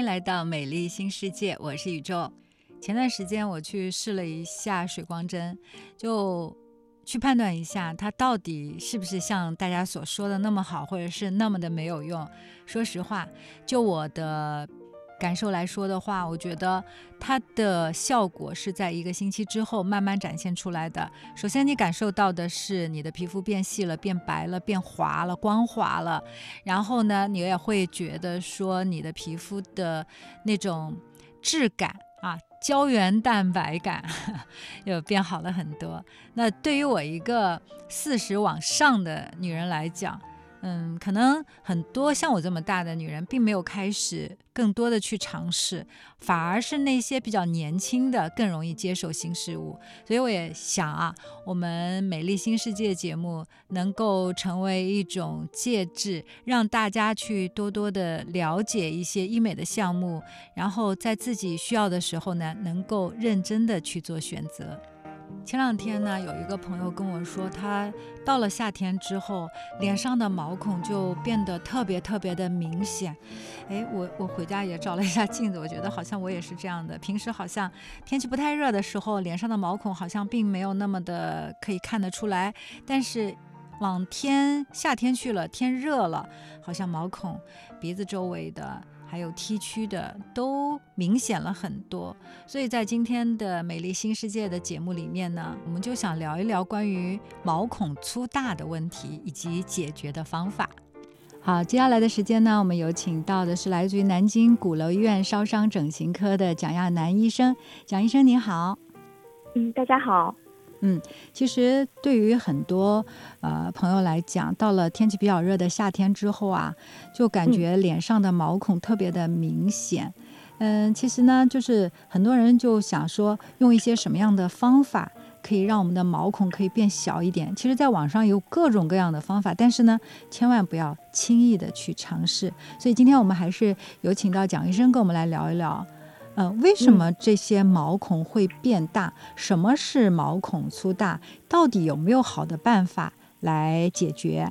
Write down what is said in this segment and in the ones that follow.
迎来到美丽新世界，我是宇宙。前段时间我去试了一下水光针，就去判断一下它到底是不是像大家所说的那么好，或者是那么的没有用。说实话，就我的。感受来说的话，我觉得它的效果是在一个星期之后慢慢展现出来的。首先，你感受到的是你的皮肤变细了、变白了、变滑了、光滑了。然后呢，你也会觉得说你的皮肤的那种质感啊，胶原蛋白感 又变好了很多。那对于我一个四十往上的女人来讲，嗯，可能很多像我这么大的女人，并没有开始更多的去尝试，反而是那些比较年轻的更容易接受新事物。所以我也想啊，我们美丽新世界节目能够成为一种介质，让大家去多多的了解一些医美的项目，然后在自己需要的时候呢，能够认真的去做选择。前两天呢，有一个朋友跟我说，他到了夏天之后，脸上的毛孔就变得特别特别的明显。哎，我我回家也照了一下镜子，我觉得好像我也是这样的。平时好像天气不太热的时候，脸上的毛孔好像并没有那么的可以看得出来，但是往天夏天去了，天热了，好像毛孔鼻子周围的。还有 T 区的都明显了很多，所以在今天的美丽新世界的节目里面呢，我们就想聊一聊关于毛孔粗大的问题以及解决的方法。好，接下来的时间呢，我们有请到的是来自于南京鼓楼医院烧伤整形科的蒋亚楠医生。蒋医生您好。嗯，大家好。嗯，其实对于很多呃朋友来讲，到了天气比较热的夏天之后啊，就感觉脸上的毛孔特别的明显。嗯，其实呢，就是很多人就想说，用一些什么样的方法可以让我们的毛孔可以变小一点？其实，在网上有各种各样的方法，但是呢，千万不要轻易的去尝试。所以今天我们还是有请到蒋医生跟我们来聊一聊。呃，为什么这些毛孔会变大？什么是毛孔粗大？到底有没有好的办法来解决？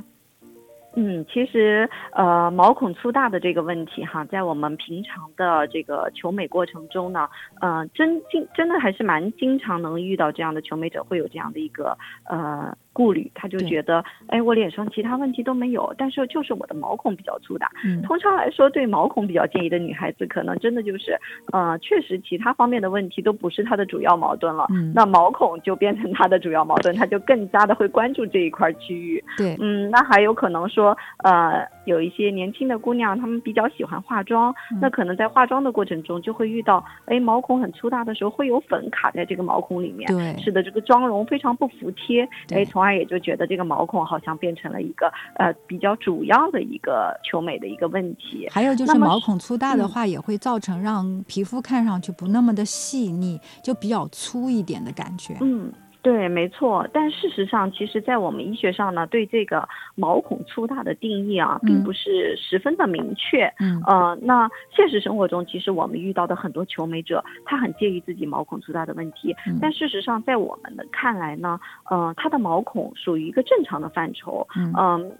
嗯，其实呃，毛孔粗大的这个问题哈，在我们平常的这个求美过程中呢，呃，真经真的还是蛮经常能遇到这样的求美者会有这样的一个呃。顾虑，他就觉得，哎，我脸上其他问题都没有，但是就是我的毛孔比较粗大。嗯，通常来说，对毛孔比较介意的女孩子，可能真的就是，呃，确实其他方面的问题都不是她的主要矛盾了。嗯，那毛孔就变成她的主要矛盾，她就更加的会关注这一块区域。对，嗯，那还有可能说，呃，有一些年轻的姑娘，她们比较喜欢化妆，那可能在化妆的过程中就会遇到，哎，毛孔很粗大的时候，会有粉卡在这个毛孔里面，对，使得这个妆容非常不服帖，哎，从而。也就觉得这个毛孔好像变成了一个呃比较主要的一个求美的一个问题。还有就是毛孔粗大的话，也会造成让皮肤看上去不那么的细腻，就比较粗一点的感觉。嗯。对，没错。但事实上，其实，在我们医学上呢，对这个毛孔粗大的定义啊，并不是十分的明确。嗯。呃，那现实生活中，其实我们遇到的很多求美者，他很介意自己毛孔粗大的问题。嗯。但事实上，在我们的看来呢，呃，他的毛孔属于一个正常的范畴。嗯。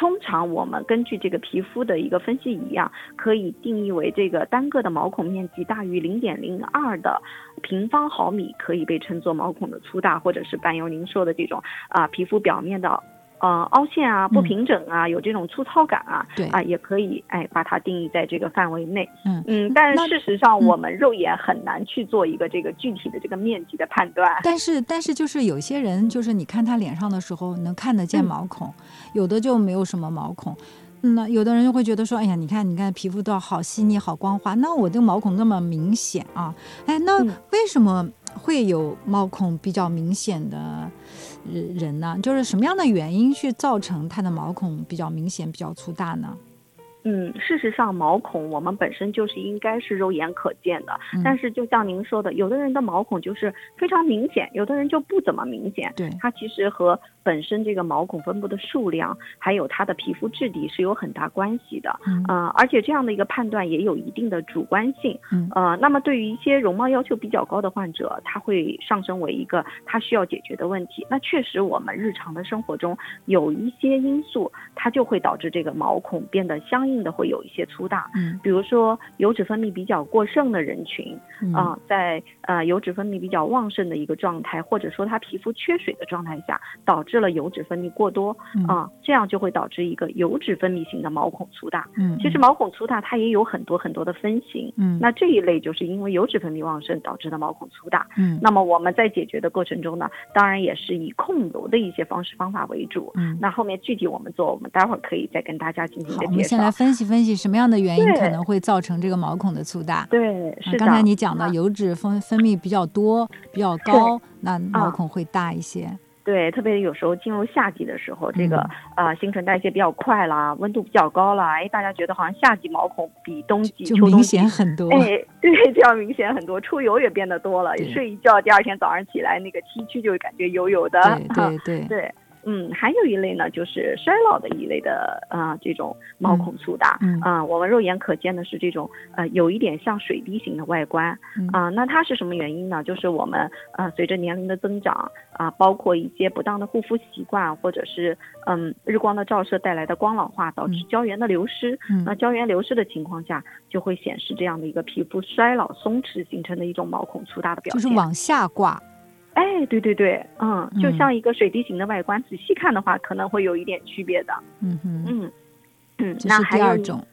通常我们根据这个皮肤的一个分析仪啊，可以定义为这个单个的毛孔面积大于零点零二的平方毫米，可以被称作毛孔的粗大，或者是伴有您说的这种啊皮肤表面的。呃，凹陷啊，不平整啊，有这种粗糙感啊，对啊，也可以哎把它定义在这个范围内。嗯嗯，但事实上我们肉眼很难去做一个这个具体的这个面积的判断。但是但是就是有些人就是你看他脸上的时候能看得见毛孔，有的就没有什么毛孔。那有的人就会觉得说，哎呀，你看你看皮肤都好细腻好光滑，那我这个毛孔那么明显啊，哎，那为什么会有毛孔比较明显的？人人呢，就是什么样的原因去造成它的毛孔比较明显、比较粗大呢？嗯，事实上，毛孔我们本身就是应该是肉眼可见的，但是就像您说的，有的人的毛孔就是非常明显，有的人就不怎么明显。对，它其实和本身这个毛孔分布的数量，还有它的皮肤质地是有很大关系的。嗯，呃，而且这样的一个判断也有一定的主观性。嗯，呃，那么对于一些容貌要求比较高的患者，他会上升为一个他需要解决的问题。那确实，我们日常的生活中有一些因素，它就会导致这个毛孔变得相。应的会有一些粗大。嗯，比如说油脂分泌比较过剩的人群，啊，在呃油脂分泌比较旺盛的一个状态，或者说他皮肤缺水的状态下，导致了油脂分泌过多，啊，这样就会导致一个油脂分泌型的毛孔粗大。嗯，其实毛孔粗大它也有很多很多的分型。嗯，那这一类就是因为油脂分泌旺盛导致的毛孔粗大。嗯，那么我们在解决的过程中呢，当然也是以控油的一些方式方法为主。嗯，那后面具体我们做，我们待会儿可以再跟大家进行一个介绍。分析分析什么样的原因可能会造成这个毛孔的粗大。对，是刚才你讲的油脂分分泌比较多、比较高，那毛孔会大一些。对，特别有时候进入夏季的时候，这个啊新陈代谢比较快啦，温度比较高啦，哎，大家觉得好像夏季毛孔比冬季就明显很多。哎，对，这样明显很多，出油也变得多了，睡一觉第二天早上起来那个 T 区就感觉油油的。对对对。嗯，还有一类呢，就是衰老的一类的啊，这种毛孔粗大啊，我们肉眼可见的是这种呃，有一点像水滴形的外观啊。那它是什么原因呢？就是我们呃，随着年龄的增长啊，包括一些不当的护肤习惯，或者是嗯，日光的照射带来的光老化，导致胶原的流失。那胶原流失的情况下，就会显示这样的一个皮肤衰老、松弛形成的一种毛孔粗大的表现，就是往下挂。哎，对对对，嗯，就像一个水滴形的外观，仔细看的话，可能会有一点区别的。嗯哼，嗯嗯，那还有种，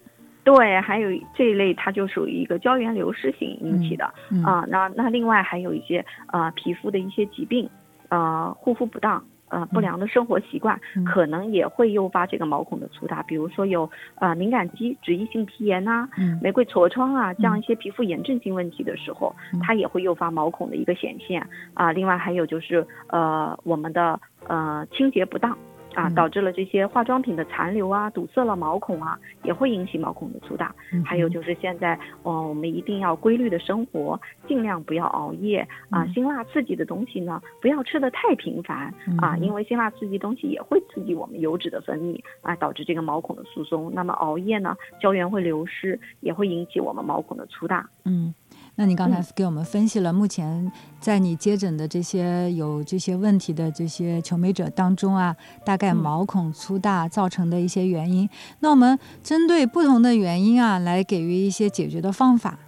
对，还有这一类，它就属于一个胶原流失型引起的啊。那那另外还有一些呃皮肤的一些疾病，呃护肤不当。呃，不良的生活习惯可能也会诱发这个毛孔的粗大，比如说有呃敏感肌、脂溢性皮炎呐、玫瑰痤疮啊这样一些皮肤炎症性问题的时候，它也会诱发毛孔的一个显现啊。另外还有就是呃我们的呃清洁不当。啊，导致了这些化妆品的残留啊，堵塞了毛孔啊，也会引起毛孔的粗大。还有就是现在，哦，我们一定要规律的生活，尽量不要熬夜啊。辛辣刺激的东西呢，不要吃的太频繁啊，因为辛辣刺激东西也会刺激我们油脂的分泌啊，导致这个毛孔的疏松。那么熬夜呢，胶原会流失，也会引起我们毛孔的粗大。嗯。那你刚才给我们分析了目前在你接诊的这些有这些问题的这些求美者当中啊，大概毛孔粗大造成的一些原因。那我们针对不同的原因啊，来给予一些解决的方法。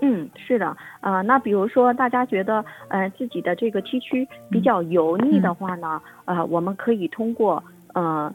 嗯，是的，呃，那比如说大家觉得呃自己的这个 T 区比较油腻的话呢，呃，我们可以通过呃。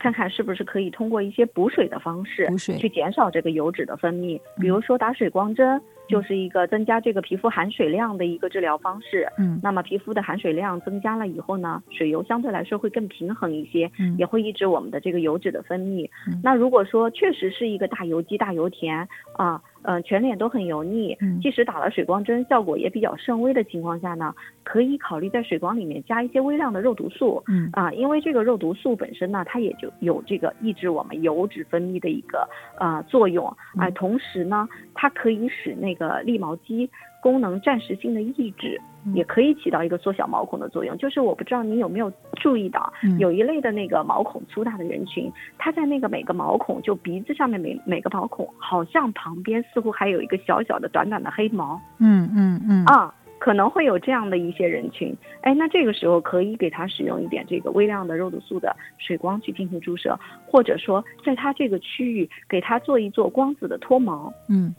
看看是不是可以通过一些补水的方式，去减少这个油脂的分泌。比如说打水光针，就是一个增加这个皮肤含水量的一个治疗方式。嗯，那么皮肤的含水量增加了以后呢，水油相对来说会更平衡一些，也会抑制我们的这个油脂的分泌。那如果说确实是一个大油肌、大油田啊。嗯，全脸都很油腻，即使打了水光针，效果也比较甚微的情况下呢，可以考虑在水光里面加一些微量的肉毒素。嗯啊，因为这个肉毒素本身呢，它也就有这个抑制我们油脂分泌的一个呃作用啊，同时呢，它可以使那个立毛肌。功能暂时性的抑制，也可以起到一个缩小毛孔的作用。就是我不知道你有没有注意到，有一类的那个毛孔粗大的人群，他在那个每个毛孔，就鼻子上面每每个毛孔，好像旁边似乎还有一个小小的短短的黑毛。嗯嗯嗯。啊，可能会有这样的一些人群。哎，那这个时候可以给他使用一点这个微量的肉毒素的水光去进行注射，或者说在他这个区域给他做一做光子的脱毛。嗯。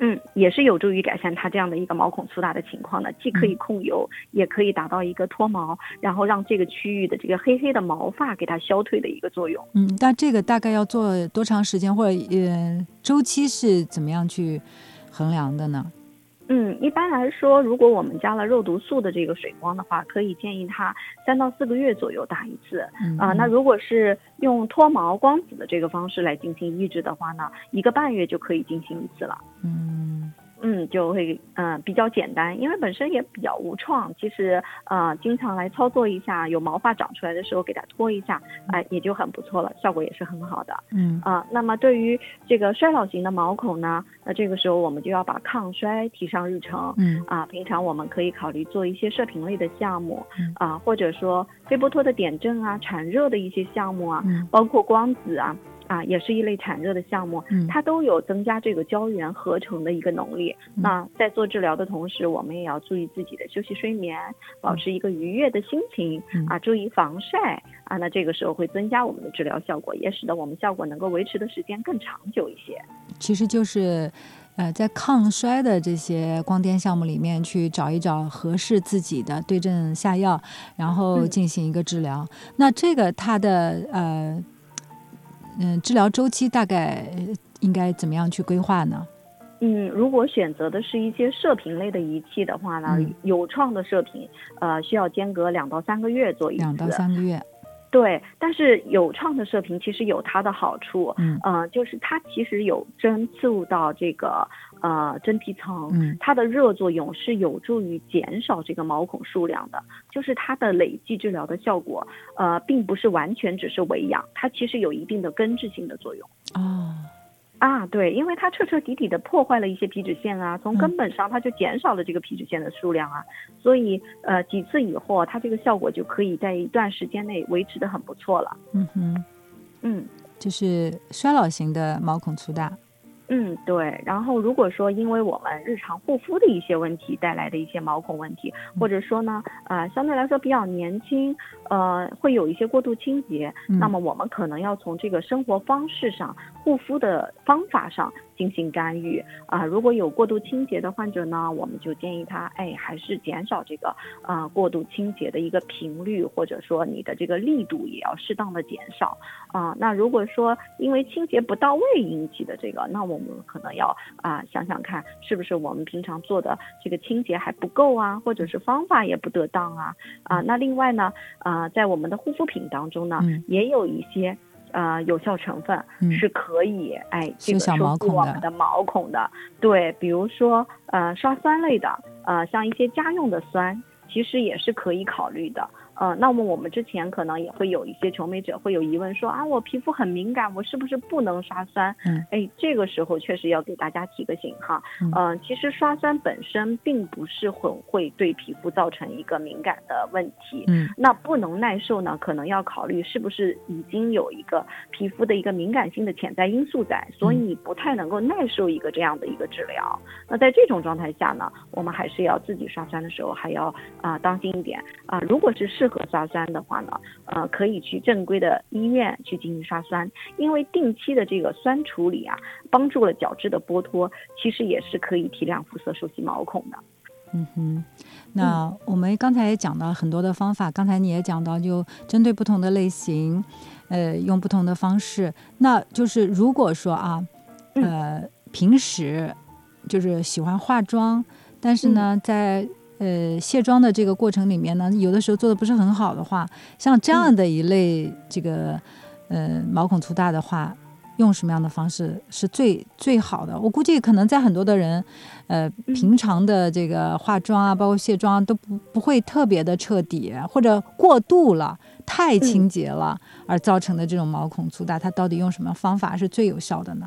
嗯，也是有助于改善它这样的一个毛孔粗大的情况的，既可以控油，也可以达到一个脱毛，然后让这个区域的这个黑黑的毛发给它消退的一个作用。嗯，那这个大概要做多长时间，或者呃周期是怎么样去衡量的呢？嗯，一般来说，如果我们加了肉毒素的这个水光的话，可以建议它三到四个月左右打一次。啊，那如果是用脱毛光子的这个方式来进行抑制的话呢，一个半月就可以进行一次了。嗯。嗯，就会嗯比较简单，因为本身也比较无创。其实呃，经常来操作一下，有毛发长出来的时候给它脱一下，哎，也就很不错了，效果也是很好的。嗯啊，那么对于这个衰老型的毛孔呢，那这个时候我们就要把抗衰提上日程。嗯啊，平常我们可以考虑做一些射频类的项目，啊，或者说菲波托的点阵啊、产热的一些项目啊，包括光子啊。啊，也是一类产热的项目，它都有增加这个胶原合成的一个能力。那在做治疗的同时，我们也要注意自己的休息睡眠，保持一个愉悦的心情啊，注意防晒啊。那这个时候会增加我们的治疗效果，也使得我们效果能够维持的时间更长久一些。其实就是，呃，在抗衰的这些光电项目里面去找一找合适自己的，对症下药，然后进行一个治疗。那这个它的呃。嗯，治疗周期大概应该怎么样去规划呢？嗯，如果选择的是一些射频类的仪器的话呢，有创的射频，呃，需要间隔两到三个月做一次。两到三个月。对，但是有创的射频其实有它的好处，嗯，呃，就是它其实有针刺入到这个呃真皮层，嗯，它的热作用是有助于减少这个毛孔数量的，就是它的累计治疗的效果，呃，并不是完全只是维养，它其实有一定的根治性的作用。哦。啊，对，因为它彻彻底底的破坏了一些皮脂腺啊，从根本上它就减少了这个皮脂腺的数量啊，所以呃几次以后，它这个效果就可以在一段时间内维持的很不错了。嗯哼，嗯，就是衰老型的毛孔粗大。嗯，对。然后如果说因为我们日常护肤的一些问题带来的一些毛孔问题，或者说呢，呃，相对来说比较年轻，呃，会有一些过度清洁，那么我们可能要从这个生活方式上、护肤的方法上。进行干预啊，如果有过度清洁的患者呢，我们就建议他，哎，还是减少这个啊过度清洁的一个频率，或者说你的这个力度也要适当的减少啊。那如果说因为清洁不到位引起的这个，那我们可能要啊想想看，是不是我们平常做的这个清洁还不够啊，或者是方法也不得当啊啊。那另外呢，啊，在我们的护肤品当中呢，也有一些。呃，有效成分是可以哎，这个收复我们的毛孔的。对，比如说呃，刷酸类的，呃，像一些家用的酸，其实也是可以考虑的。呃，那么我们之前可能也会有一些求美者会有疑问说啊，我皮肤很敏感，我是不是不能刷酸？嗯，哎，这个时候确实要给大家提个醒哈。嗯，其实刷酸本身并不是很会对皮肤造成一个敏感的问题。嗯，那不能耐受呢，可能要考虑是不是已经有一个皮肤的一个敏感性的潜在因素在，所以你不太能够耐受一个这样的一个治疗。那在这种状态下呢，我们还是要自己刷酸的时候还要啊当心一点啊，如果是适合刷酸的话呢，呃，可以去正规的医院去进行刷酸，因为定期的这个酸处理啊，帮助了角质的剥脱，其实也是可以提亮肤色、收集毛孔的。嗯哼，那我们刚才也讲到很多的方法，刚才你也讲到，就针对不同的类型，呃，用不同的方式。那就是如果说啊，呃，平时就是喜欢化妆，但是呢，在呃，卸妆的这个过程里面呢，有的时候做的不是很好的话，像这样的一类这个呃毛孔粗大的话，用什么样的方式是最最好的？我估计可能在很多的人，呃，平常的这个化妆啊，包括卸妆都不不会特别的彻底，或者过度了，太清洁了而造成的这种毛孔粗大，它到底用什么方法是最有效的呢？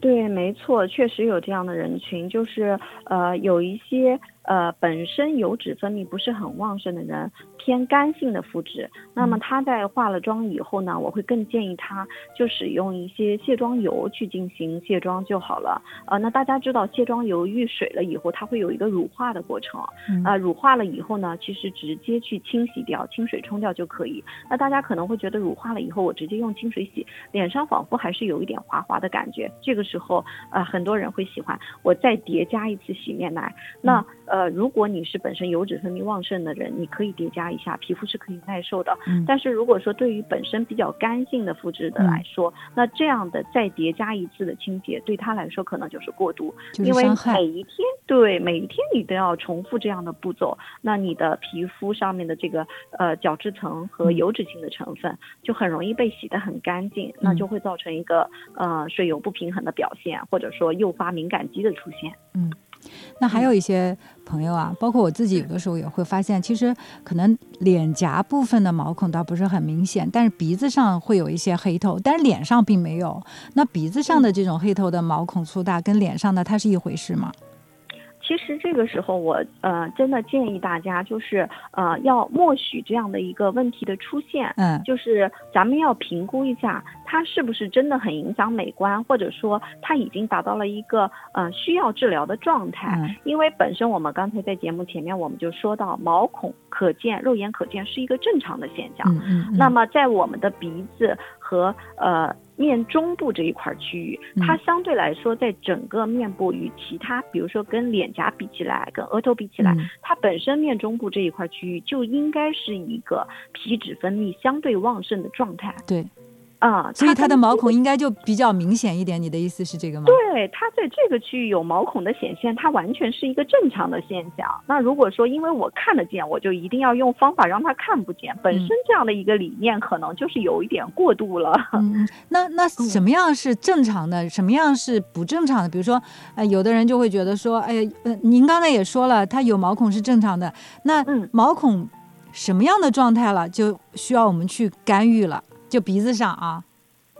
对，没错，确实有这样的人群，就是呃，有一些。呃，本身油脂分泌不是很旺盛的人，偏干性的肤质，那么他在化了妆以后呢，我会更建议他就使用一些卸妆油去进行卸妆就好了。呃，那大家知道卸妆油遇水了以后，它会有一个乳化的过程，啊，乳化了以后呢，其实直接去清洗掉，清水冲掉就可以。那大家可能会觉得乳化了以后，我直接用清水洗，脸上仿佛还是有一点滑滑的感觉。这个时候，呃，很多人会喜欢我再叠加一次洗面奶，那呃。呃，如果你是本身油脂分泌旺盛的人，你可以叠加一下，皮肤是可以耐受的。嗯。但是如果说对于本身比较干性的肤质的来说，那这样的再叠加一次的清洁，对他来说可能就是过度，因为每一天对每一天你都要重复这样的步骤，那你的皮肤上面的这个呃角质层和油脂性的成分就很容易被洗得很干净，那就会造成一个呃水油不平衡的表现，或者说诱发敏感肌的出现。嗯。那还有一些朋友啊，包括我自己，有的时候也会发现，其实可能脸颊部分的毛孔倒不是很明显，但是鼻子上会有一些黑头，但是脸上并没有。那鼻子上的这种黑头的毛孔粗大，跟脸上的它是一回事吗？其实这个时候，我呃真的建议大家，就是呃要默许这样的一个问题的出现，嗯，就是咱们要评估一下它是不是真的很影响美观，或者说它已经达到了一个呃需要治疗的状态？因为本身我们刚才在节目前面我们就说到，毛孔可见、肉眼可见是一个正常的现象。那么在我们的鼻子和呃。面中部这一块区域，它相对来说，在整个面部与其他，比如说跟脸颊比起来，跟额头比起来，它本身面中部这一块区域就应该是一个皮脂分泌相对旺盛的状态。对。啊，所以它的毛孔应该就比较明显一点。你的意思是这个吗？对，它在这个区域有毛孔的显现，它完全是一个正常的现象。那如果说因为我看得见，我就一定要用方法让它看不见，本身这样的一个理念可能就是有一点过度了。嗯，那那什么样是正常的？什么样是不正常的？比如说，呃，有的人就会觉得说，哎，呃，您刚才也说了，它有毛孔是正常的。那毛孔什么样的状态了，就需要我们去干预了。就鼻子上啊，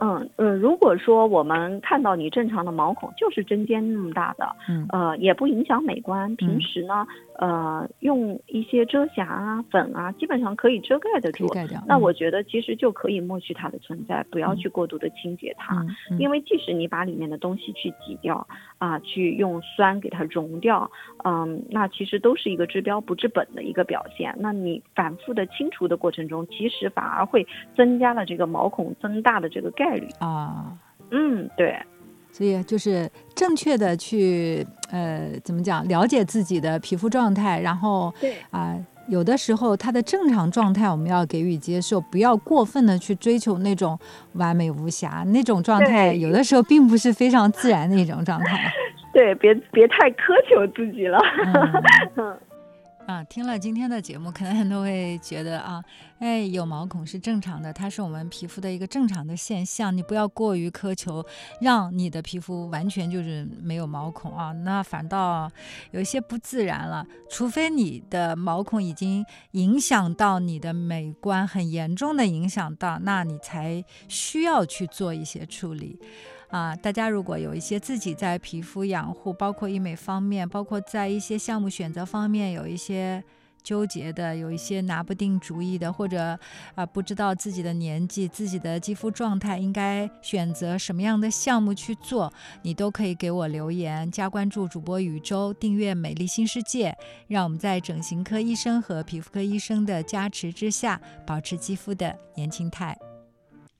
嗯呃，如果说我们看到你正常的毛孔就是针尖那么大的，嗯呃，也不影响美观，平时呢。呃，用一些遮瑕啊、粉啊，基本上可以遮盖得住。那我觉得其实就可以默许它的存在，不要去过度的清洁它。因为即使你把里面的东西去挤掉啊，去用酸给它溶掉，嗯，那其实都是一个治标不治本的一个表现。那你反复的清除的过程中，其实反而会增加了这个毛孔增大的这个概率啊。嗯，对。所以就是正确的去呃怎么讲了解自己的皮肤状态，然后对啊有的时候它的正常状态我们要给予接受，不要过分的去追求那种完美无瑕那种状态，有的时候并不是非常自然的一种状态。对，别别太苛求自己了。嗯。啊，听了今天的节目，可能很多会觉得啊，哎，有毛孔是正常的，它是我们皮肤的一个正常的现象。你不要过于苛求，让你的皮肤完全就是没有毛孔啊，那反倒有一些不自然了。除非你的毛孔已经影响到你的美观，很严重的影响到，那你才需要去做一些处理。啊，大家如果有一些自己在皮肤养护，包括医美方面，包括在一些项目选择方面有一些纠结的，有一些拿不定主意的，或者啊不知道自己的年纪、自己的肌肤状态应该选择什么样的项目去做，你都可以给我留言，加关注主播宇宙，订阅美丽新世界，让我们在整形科医生和皮肤科医生的加持之下，保持肌肤的年轻态。